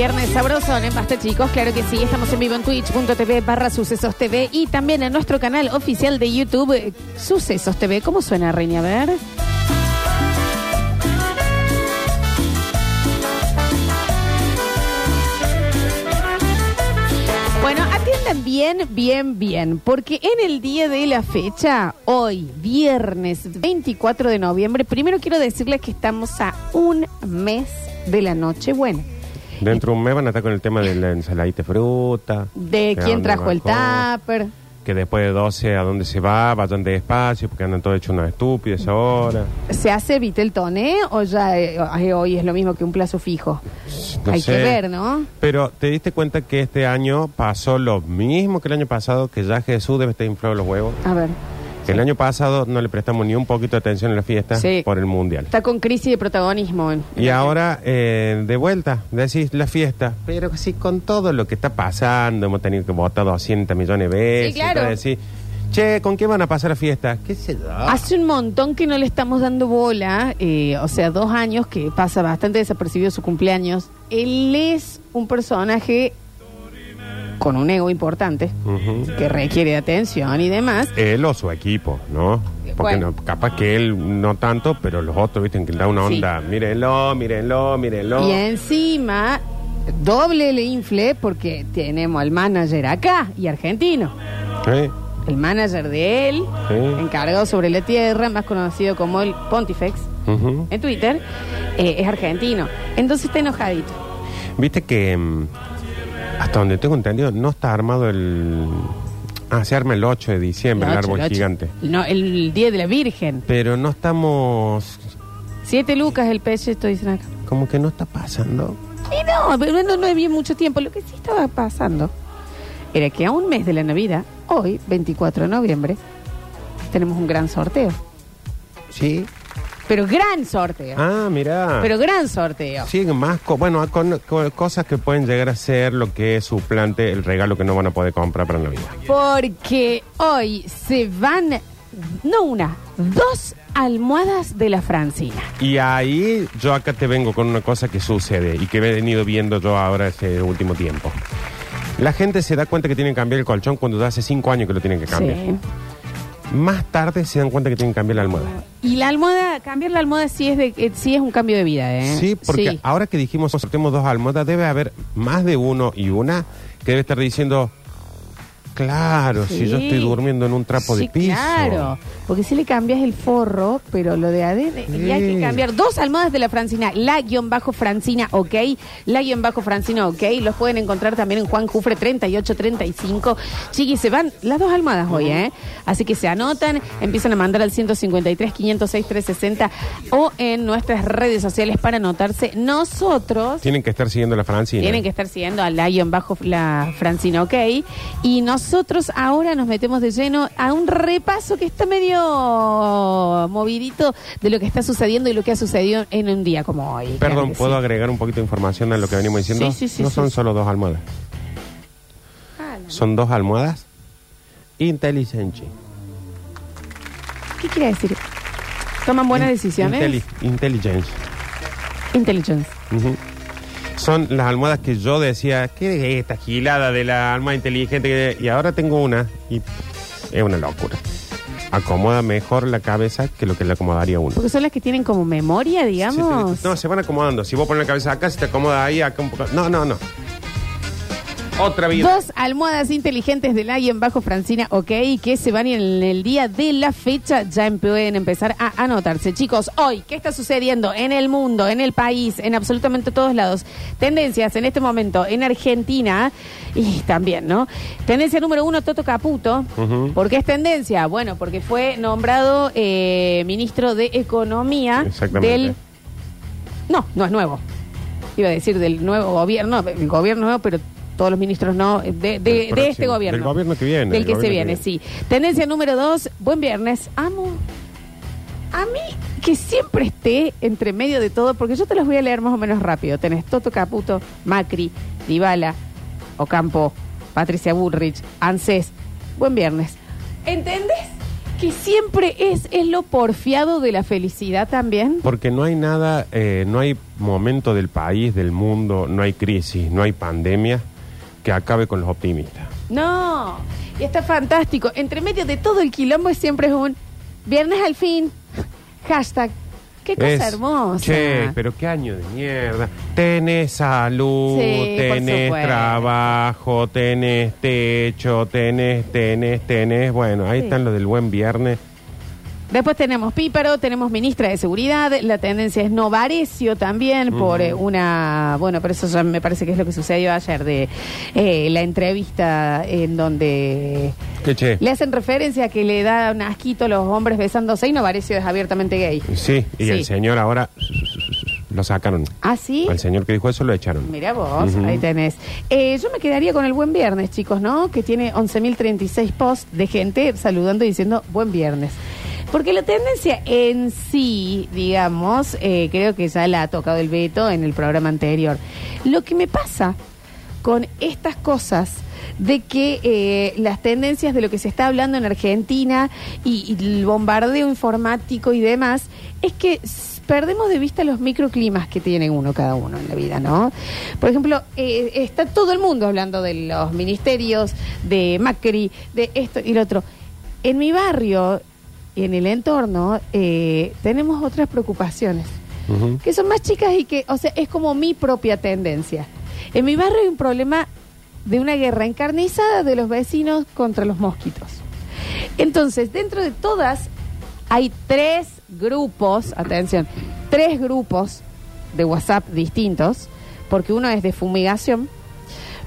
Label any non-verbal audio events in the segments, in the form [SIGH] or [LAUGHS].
Viernes sabroso en Basta chicos, claro que sí, estamos en vivo en twitch.tv barra Sucesos TV y también en nuestro canal oficial de YouTube eh, Sucesos TV. ¿Cómo suena, Reina? A ver. Bueno, atiendan bien, bien, bien, porque en el día de la fecha, hoy, viernes 24 de noviembre, primero quiero decirles que estamos a un mes de la noche buena. Dentro de un mes van a estar con el tema de la ensaladita de fruta. De quién trajo el tupper. Que después de 12 a dónde se va, vayan despacio porque andan todos hechos unos estúpidos ahora. ¿Se hace Vitel Toné o ya eh, eh, hoy es lo mismo que un plazo fijo? No Hay sé. que ver, ¿no? Pero te diste cuenta que este año pasó lo mismo que el año pasado, que ya Jesús debe estar inflado los huevos. A ver. Que el año pasado no le prestamos ni un poquito de atención a la fiesta Sí. por el mundial. Está con crisis de protagonismo. en- Y ahora, eh, de vuelta, decís la fiesta. Pero sí, con todo lo que está pasando, hemos tenido que votar 200 millones de veces. Sí, claro. decís, che, ¿con qué van a pasar la fiesta? ¿Qué se da? Hace un montón que no le estamos dando bola, eh, o sea, dos años que pasa bastante desapercibido su cumpleaños. Él es un personaje con un ego importante, Ujú. que requiere atención y demás. Él o su equipo, ¿no? Porque Bueno. no, capaz que él no tanto, pero los otros, viste, que da una Sí. onda. Mírenlo, mírenlo, mírenlo. Y encima, doble le infle porque tenemos al manager acá y argentino. El manager de él, Sí. encargado sobre la tierra, más conocido como el Pontifex Ujú. en Twitter, eh, es argentino. Entonces está enojadito. Viste que, mm, hasta donde tengo entendido, no está armado el... Ah, se arma el 8 de diciembre, el, árbol gigante. No, el Día de la Virgen. Pero no estamos... Siete lucas el peche, esto dicen acá. Como que no está pasando. Y no, pero no, no había mucho tiempo. Lo que sí estaba pasando era que a un mes de la Navidad, hoy, 24 de noviembre, tenemos un gran sorteo. Sí. Pero gran sorteo. Ah, mira. Pero gran sorteo. Siguen más, co- bueno, con, con cosas que pueden llegar a ser lo que es suplante el regalo que no van a poder comprar para Navidad. Porque hoy se van, no una, dos almohadas de la Francina. Y ahí yo acá te vengo con una cosa que sucede y que he venido viendo yo ahora este último tiempo. La gente se da cuenta que tienen que cambiar el colchón cuando hace cinco años que lo tienen que cambiar. Sí. Más tarde se dan cuenta que tienen que cambiar la almohada. Y la almohada, cambiar la almohada sí es, de, eh, sí es un cambio de vida, ¿eh? Sí, porque Sí. ahora que dijimos sorteemos dos almohadas, debe haber más de uno y una que debe estar diciendo, claro, si yo estoy durmiendo en un trapo Sí, de piso. Claro, porque si le cambias el forro, pero lo de adentro, y hay que Sí. cambiar dos almohadas de la Francina, la guion bajo Francina, ok, la guion bajo Francina, ok, los pueden encontrar también en Juan Jufre 3835. Chiquis, se van las dos almohadas hoy, ¿eh? Así que se anotan, empiezan a mandar al 153 506 360 o en nuestras redes sociales para anotarse. Nosotros Tienen que estar siguiendo la Francina. tienen que estar siguiendo a la guion bajo la Francina, ok. Y nosotros ahora nos metemos de lleno a un repaso que está medio movidito de lo que está sucediendo y lo que ha sucedido en un día como hoy. Perdón, ¿puedo sí. agregar un poquito de información a lo que venimos diciendo? Sí, sí, sí, no son solo dos almohadas. Ah, la- Son dos almohadas inteligentes. ¿Qué quiere decir? ¿Toman buenas In- decisiones? Inteli- intelligence. Intelligence. Ujú. Son las almohadas que yo decía, ¿qué es esta gilada de la almohada inteligente? que- Y ahora tengo una y es una locura. Acomoda mejor la cabeza que lo que le acomodaría uno. Porque son las que tienen como memoria, digamos. Sí, te- no, se van acomodando. Si vos pones la cabeza acá, se te acomoda ahí, acá un poco. No, no, no. Otra vida. Dos almohadas inteligentes del en bajo Francina, ok, que se van en el día de la fecha, ya em- pueden empezar a anotarse. Chicos, hoy, ¿qué está sucediendo en el mundo, en el país, en absolutamente todos lados? Tendencias en este momento en Argentina y también, ¿no? Tendencia número uno, Toto Caputo. Ujú. ¿Por qué es tendencia? Bueno, porque fue nombrado eh, ministro de Economía del... No, no es nuevo. Iba a decir del nuevo gobierno, el gobierno nuevo, pero todos los ministros no, de, de- de este gobierno. Del gobierno que viene, Del que se que viene, sí. Tendencia número dos, buen viernes. Amo. A mí, que siempre esté entre medio de todo, porque yo te los voy a leer más o menos rápido. Tenés Toto Caputo, Macri, Dybala, Ocampo, Patricia Bullrich, ANSES. Buen viernes. ¿Entendés? que siempre es, es lo porfiado de la felicidad también. Porque no hay nada, eh, no hay momento del país, del mundo, no hay crisis, no hay pandemia que acabe con los optimistas. No, y está fantástico. Entre medio de todo el quilombo siempre es un viernes al fin. Hashtag. Qué cosa Es, hermosa. Che, pero qué año de mierda. Tenés salud, Sí, tenés trabajo, tenés techo, tenés, tenés, tenés. Bueno, ahí Sí. están los del buen viernes. Después tenemos Píparo, tenemos ministra de Seguridad, la tendencia es Novarecio también por eh, una, bueno, pero eso ya me parece que es lo que sucedió ayer de eh, la entrevista en donde ¿Qué che? le hacen referencia a que le da un asquito a los hombres besándose y Novarecio es abiertamente gay. Sí, y Sí. el señor ahora lo sacaron. ¿Ah, sí? Al señor que dijo eso lo echaron. Mira vos, Ujú. ahí tenés. Eh, yo me quedaría con el buen viernes, chicos, ¿no? Que tiene 11.036 posts de gente saludando y diciendo buen viernes. Porque la tendencia en sí, digamos, eh, creo que ya la ha tocado el veto en el programa anterior. Lo que me pasa con estas cosas de que eh, las tendencias de lo que se está hablando en Argentina y, y el bombardeo informático y demás, es que perdemos de vista los microclimas que tiene uno cada uno en la vida, ¿no? Por ejemplo, eh, está todo el mundo hablando de los ministerios, de Macri, de esto y lo otro. En mi barrio, en el entorno, eh, tenemos otras preocupaciones que son más chicas y que, o sea, es como mi propia tendencia. En mi barrio hay un problema de una guerra encarnizada de los vecinos contra los mosquitos. Entonces, dentro de todas hay tres grupos, atención, tres grupos de WhatsApp distintos, porque uno es de fumigación,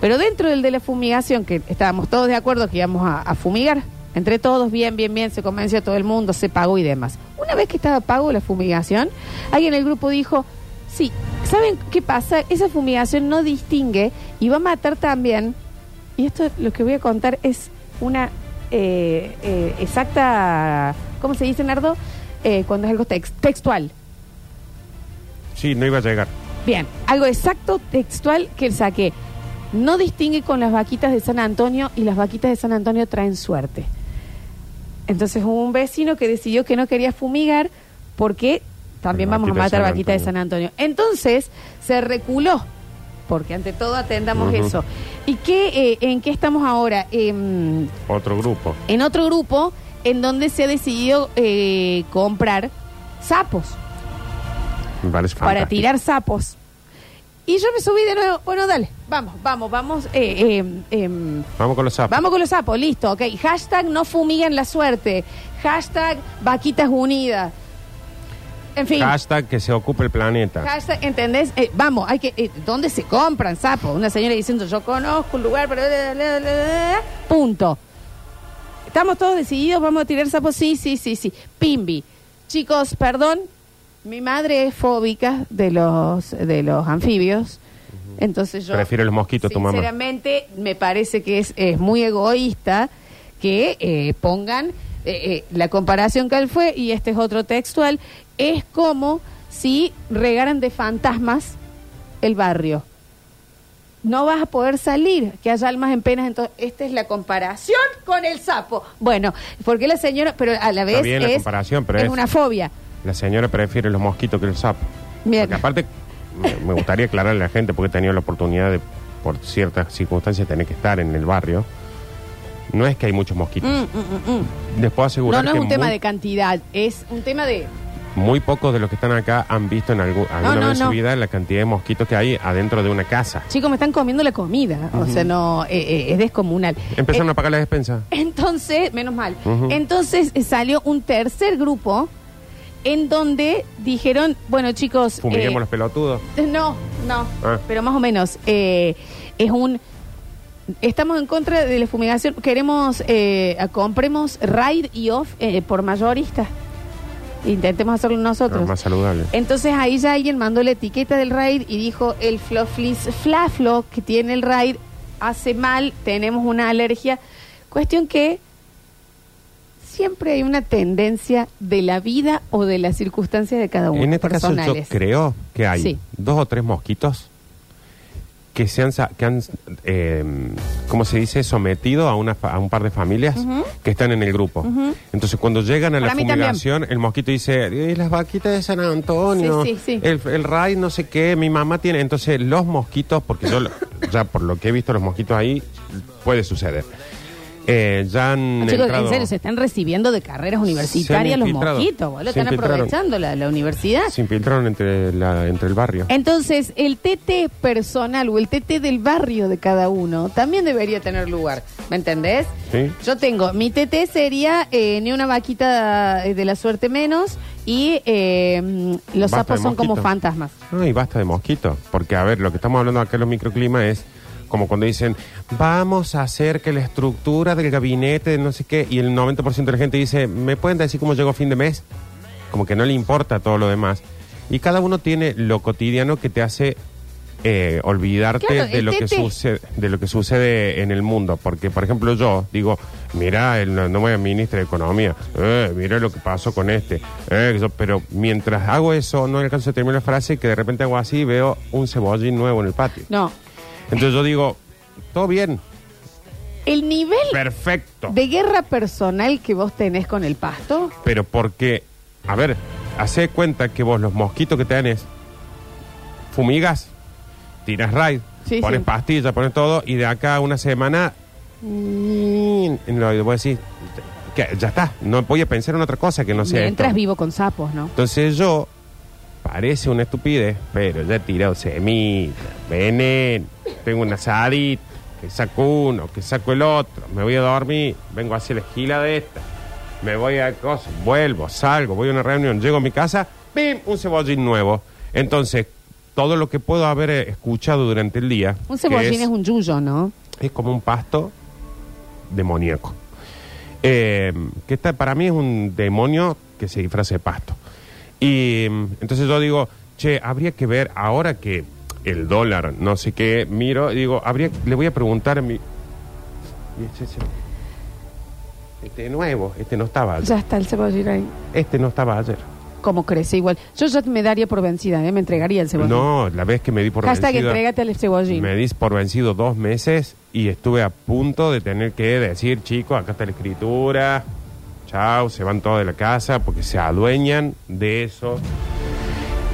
pero dentro del de la fumigación, que estábamos todos de acuerdo que íbamos a, a fumigar, entre todos, bien, bien, bien, se convenció a todo el mundo, se pagó y demás. Una vez que estaba pago la fumigación, alguien en el grupo dijo, sí, ¿saben qué pasa? Esa fumigación no distingue y va a matar también, y esto lo que voy a contar es una eh, eh, exacta, ¿cómo se dice, Nardo? Eh, cuando es algo tex- textual. Sí, no iba a llegar. Bien, algo exacto, textual que saqué. No distingue con las vaquitas de San Antonio y las vaquitas de San Antonio traen suerte. Entonces hubo un vecino que decidió que no quería fumigar porque también vamos a matar San vaquitas de San Antonio. Entonces se reculó, porque ante todo atendamos Ujú. eso. ¿Y qué, eh, en qué estamos ahora? Em, Otro grupo. en otro grupo en donde se ha decidido eh, comprar sapos Me parece para fantástico. tirar sapos. Y yo me subí de nuevo. Bueno, dale, vamos, vamos, vamos. eh, eh, em, Vamos con los sapos. vamos con los sapos, listo, ok. Hashtag no fumiguen la suerte. Hashtag vaquitas unidas. En fin. Hashtag que se ocupe el planeta. Hashtag, ¿entendés? Eh, vamos, hay que. eh, ¿Dónde se compran sapos? Una señora diciendo, yo conozco un lugar, pero. Punto. ¿Estamos todos decididos? ¿Vamos a tirar sapos? Sí, sí, sí, sí. Pimbi. Chicos, perdón. Mi madre es fóbica de los, de los anfibios. Entonces yo. Prefiere los mosquitos, tu mamá. Sinceramente, me parece que es, es muy egoísta que eh, pongan eh, eh, la comparación que él fue, y este es otro textual, es como si regaran de fantasmas el barrio. No vas a poder salir, que haya almas en penas. Entonces, esta es la comparación con el sapo. Bueno, porque la señora, pero a la vez bien la comparación, pero es es- una fobia. La señora prefiere los mosquitos que el sapo. Bien. Porque aparte, me, me gustaría aclararle a la gente, porque he tenido la oportunidad de, por ciertas circunstancias, tener que estar en el barrio. No es que hay muchos mosquitos. Mm, mm, mm. Les puedo asegurar No, no es que un tema muy, de cantidad, es un tema de... muy pocos de los que están acá han visto en algún, alguna no, vez en no. su vida la cantidad de mosquitos que hay adentro de una casa. Chicos, me están comiendo la comida. O sea, no, eh, eh, es descomunal. Empezaron Eh, a pagar la despensa. Entonces, menos mal. Ujú. Entonces eh, salió un tercer grupo en donde dijeron, bueno chicos... Fumiguemos eh, los pelotudos. [LAUGHS] No, no, Ah. pero más o menos. eh, es un... Estamos en contra de la fumigación. Queremos, eh, compremos raid y off eh, por mayorista. Intentemos hacerlo nosotros. Ah, más saludable. Entonces ahí ya alguien mandó la etiqueta del raid y dijo el floflis flaflo que tiene el raid hace mal, tenemos una alergia. Cuestión que siempre hay una tendencia de la vida o de las circunstancias de cada uno. En este caso yo creo que hay Sí. dos o tres mosquitos que se han, que han eh, ¿cómo se dice? Sometido a, una, a un par de familias que están en el grupo. Entonces, cuando llegan a la también. fumigación, el mosquito dice, "Eh, las vaquitas de San Antonio, Sí, sí, sí. el, el RAI no sé qué, mi mamá tiene... Entonces, los mosquitos, porque yo ya por lo que he visto los mosquitos ahí, puede suceder. Eh, ya han No, chicos, entrado- en serio, se están recibiendo de carreras universitarias los infiltrado. mosquitos, boludo. Se Están infiltraron. aprovechando la, la universidad. Se infiltraron entre, la, entre el barrio. Entonces, el TT personal o el TT del barrio de cada uno también debería tener lugar. ¿Me entendés? Sí. Yo tengo, mi TT sería eh, ni una vaquita eh, de la suerte menos y eh, mm, los Basta sapos de son como mosquito. fantasmas. No, y basta de mosquitos. Porque, a ver, lo que estamos hablando acá en los microclimas es como cuando dicen, vamos a hacer que la estructura del gabinete, no sé qué, y el 90% de la gente dice, ¿me pueden decir cómo llegó fin de mes? Como que no le importa todo lo demás. Y cada uno tiene lo cotidiano que te hace eh, olvidarte Claro, de lo que tete- sucede de lo que sucede en el mundo porque por ejemplo yo digo mira el no, no voy a ministra de economía eh, mira lo que pasó con este eh, que yo- pero mientras hago eso no alcanzo a terminar la frase que de repente hago así y veo un cebollín nuevo en el patio No. Entonces yo digo todo bien El nivel perfecto de guerra personal que vos tenés con el pasto, pero porque a ver hace cuenta que vos los mosquitos que tenés fumigas tiras raid Sí, pones sí. pastillas pones todo y de acá a una semana mm, en lo voy a decir que ya está no voy a pensar en otra cosa que no sea mientras esto. vivo con sapos, ¿no? entonces yo parece una estupidez pero ya he tirado semillas veneno tengo una asadita que saco uno que saco el otro me voy a dormir vengo hacia la esquila de esta me voy a cosas, vuelvo, salgo, voy a una reunión, llego a mi casa, ¡pim! Un cebollín nuevo. Entonces, todo lo que puedo haber eh, escuchado durante el día. Un cebollín es, es un yuyo, ¿no? es como un pasto demoníaco. Eh, que está, para mí es un demonio que se disfraza de pasto. Y entonces yo digo, che, habría que ver ahora que el dólar, no sé qué, miro, digo, habría, le voy a preguntar a mi. Este, este nuevo, este no estaba ayer. Ya está el cebollín ahí. Este no estaba ayer. Como crece igual. Yo ya me daría por vencida, ¿eh? Me entregaría el cebollín. No, la vez que me di por Hashtag vencido. entrégate al cebollín. Me di por vencido dos meses y estuve a punto de tener que decir, chicos, acá está la escritura. Chao, se van todos de la casa porque se adueñan de eso.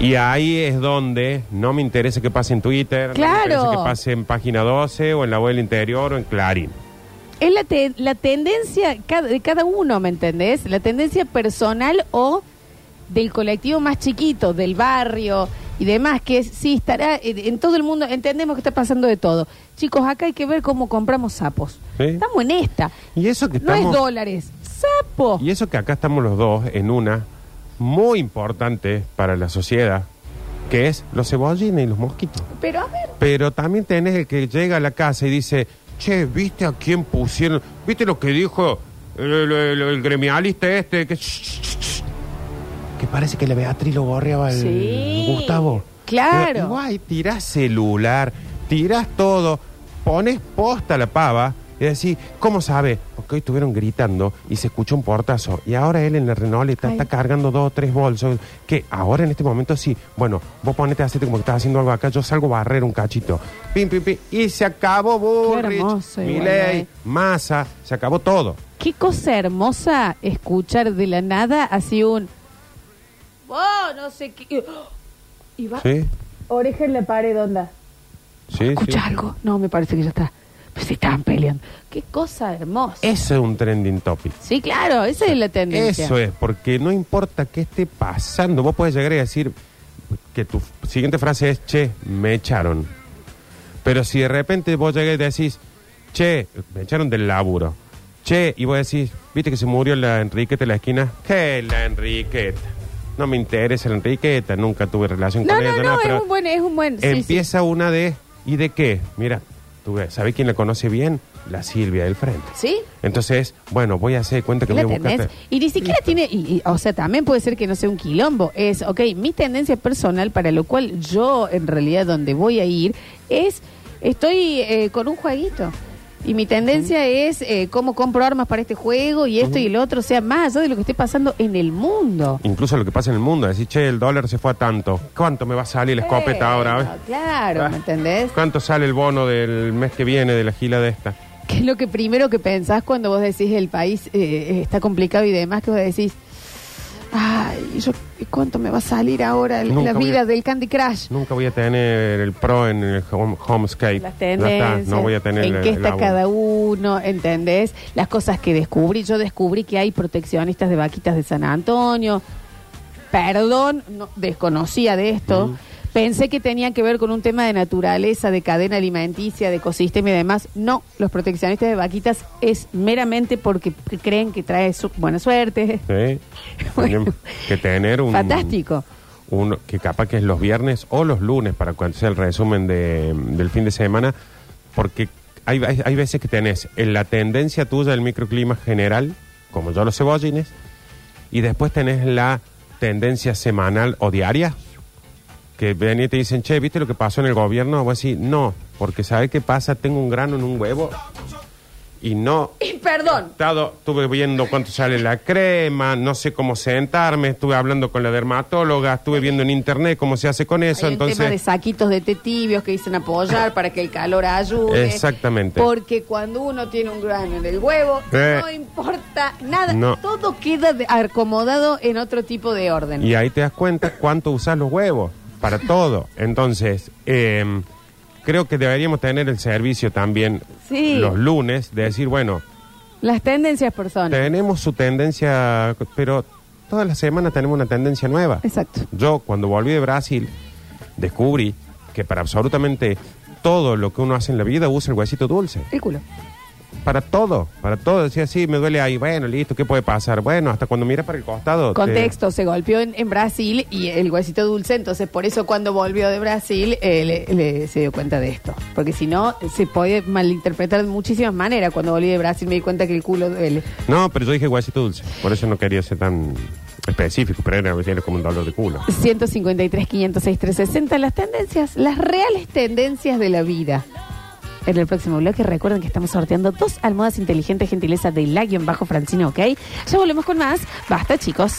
Y ahí es donde no me interesa que pase en Twitter, no Claro. me interesa que pase en página 12 o en la web del interior o en Clarín. Es la, te- la tendencia de cada uno, ¿me entendés? La tendencia personal o del colectivo más chiquito, del barrio y demás, que es, sí, estará eh, en todo el mundo, entendemos que está pasando de todo. Chicos, acá hay que ver cómo compramos sapos. Sí. Estamos en esta. Y eso que No estamos... es dólares, sapo. Y eso que acá estamos los dos en una muy importante para la sociedad, que es los cebollines y los mosquitos. Pero a ver, Pero también tenés el que llega a la casa y dice, che, ¿viste a quién pusieron? ¿Viste lo que dijo el, el- el- el gremialista este? Que, que parece que la Beatriz lo borreaba el Sí, Gustavo. claro. Pero Igual, tirás celular, tirás todo, pones posta a la pava y decís, ¿cómo sabe? Porque hoy estuvieron gritando y se escuchó un portazo. Y ahora él en la Renoleta Ay. está cargando dos o tres bolsos. Que ahora en este momento sí, bueno, vos ponete a hacerte como que estás haciendo algo acá, yo salgo a barrer un cachito. Pim, pim, pim. Y se acabó igual, Milei, eh. Massa, se acabó todo. qué cosa hermosa escuchar de la nada así un... Oh, no sé qué... Y va... ¿Sí? Oreja en la pared, onda. Sí, ¿Escucha sí. algo? No, me parece que ya está. Pues se estaban peleando. Qué cosa hermosa. Eso es un trending topic. Sí, claro, esa es la tendencia. Eso es, porque no importa qué esté pasando, vos puedes llegar y decir que tu siguiente frase es, che, me echaron. Pero si de repente vos llegas y decís, che, me echaron del laburo. Che, y vos decís, viste que se murió la Enriqueta en la esquina. ¿Qué la Enriqueta? No me interesa la Enriqueta, nunca tuve relación No, con no, ella. no, nada, es pero un buen, es un buen. sí, empieza una de, ¿y de qué? Mira, ves, ¿sabés quién la conoce bien? La Silvia del frente. Sí. Entonces, bueno, voy a hacer cuenta que ¿La voy a buscar. Y ni siquiera tiene, y- y, o sea, también puede ser que no sea un quilombo. Es, ok, mi tendencia personal, para lo cual yo, en realidad, donde voy a ir, es, estoy eh, con un jueguito. Y mi tendencia es eh, cómo compro armas para este juego y esto y el otro, o sea, más allá de lo que esté pasando en el mundo. Incluso lo que pasa en el mundo, decir, che, el dólar se fue a tanto. ¿Cuánto me va a salir la escopeta ahora? Bueno, Claro, Ah. ¿me entendés? ¿Cuánto sale el bono del mes que viene de la gila de esta? ¿Qué es lo que primero que pensás cuando vos decís el país eh, está complicado y demás? Que vos decís, ay, yo, ¿cuánto me va a salir ahora el- Nunca la voy vida a- del Candy Crush? Nunca voy a tener el pro en el home, Homescape. Las Ya está, tendencias, no voy a tener en el- qué el está cada uno, ¿entendés? Las cosas que descubrí. Yo descubrí que hay proteccionistas de vaquitas de San Antonio. Perdón, no, desconocía de esto. Pensé que tenía que ver con un tema de naturaleza, de cadena alimenticia, de ecosistema y demás. No, los proteccionistas de vaquitas es meramente porque creen que trae su- buena suerte. Sí. [LAUGHS] Bueno. Que tener un... Fantástico. un- que capaz que es los viernes o los lunes para cuando sea el resumen de- del fin de semana, porque hay, hay, hay veces que tenés en la tendencia tuya del microclima general, como yo los cebollines, y después tenés la tendencia semanal o diaria, que ven y te dicen, che, ¿viste lo que pasó en el gobierno? Vos decís, no, porque ¿sabes qué pasa? Tengo un grano en un huevo y no Y perdón. estado, estuve viendo cuánto sale la crema, no sé cómo sentarme, estuve hablando con la dermatóloga, estuve viendo en internet cómo se hace con eso, Hay un tema de entonces saquitos de té tibios que dicen apoyar para que el calor ayude. Exactamente. Porque cuando uno tiene un grano en el huevo, Eh. no importa nada. No. Todo queda acomodado en otro tipo de orden. y ahí te das cuenta cuánto usas los huevos para todo. Entonces, eh, creo que deberíamos tener el servicio también Sí. los lunes de decir, bueno, Las tendencias personas. tenemos su tendencia, pero todas las semanas tenemos una tendencia nueva. Exacto. Yo cuando volví de Brasil descubrí que para absolutamente todo lo que uno hace en la vida usa el huesito dulce. El culo. Para todo, para todo. Decía, sí, me duele ahí. Bueno, listo, ¿qué puede pasar? Bueno, hasta cuando miras para el costado. te- Contexto, se golpeó en, en Brasil y el huesito dulce, entonces por eso cuando volvió de Brasil eh, le, le- se dio cuenta de esto. Porque si no, se puede malinterpretar de muchísimas maneras. Cuando volví de Brasil me di cuenta que el culo duele. No, pero yo dije huesito dulce. Por eso no quería ser tan específico, pero era, era como un dolor de culo. 153, 506, 360, las tendencias, las reales tendencias de la vida. En el próximo bloque recuerden que estamos sorteando dos almohadas inteligentes gentileza de la guion bajo Francino, ¿ok? Ya volvemos con más. Basta, chicos.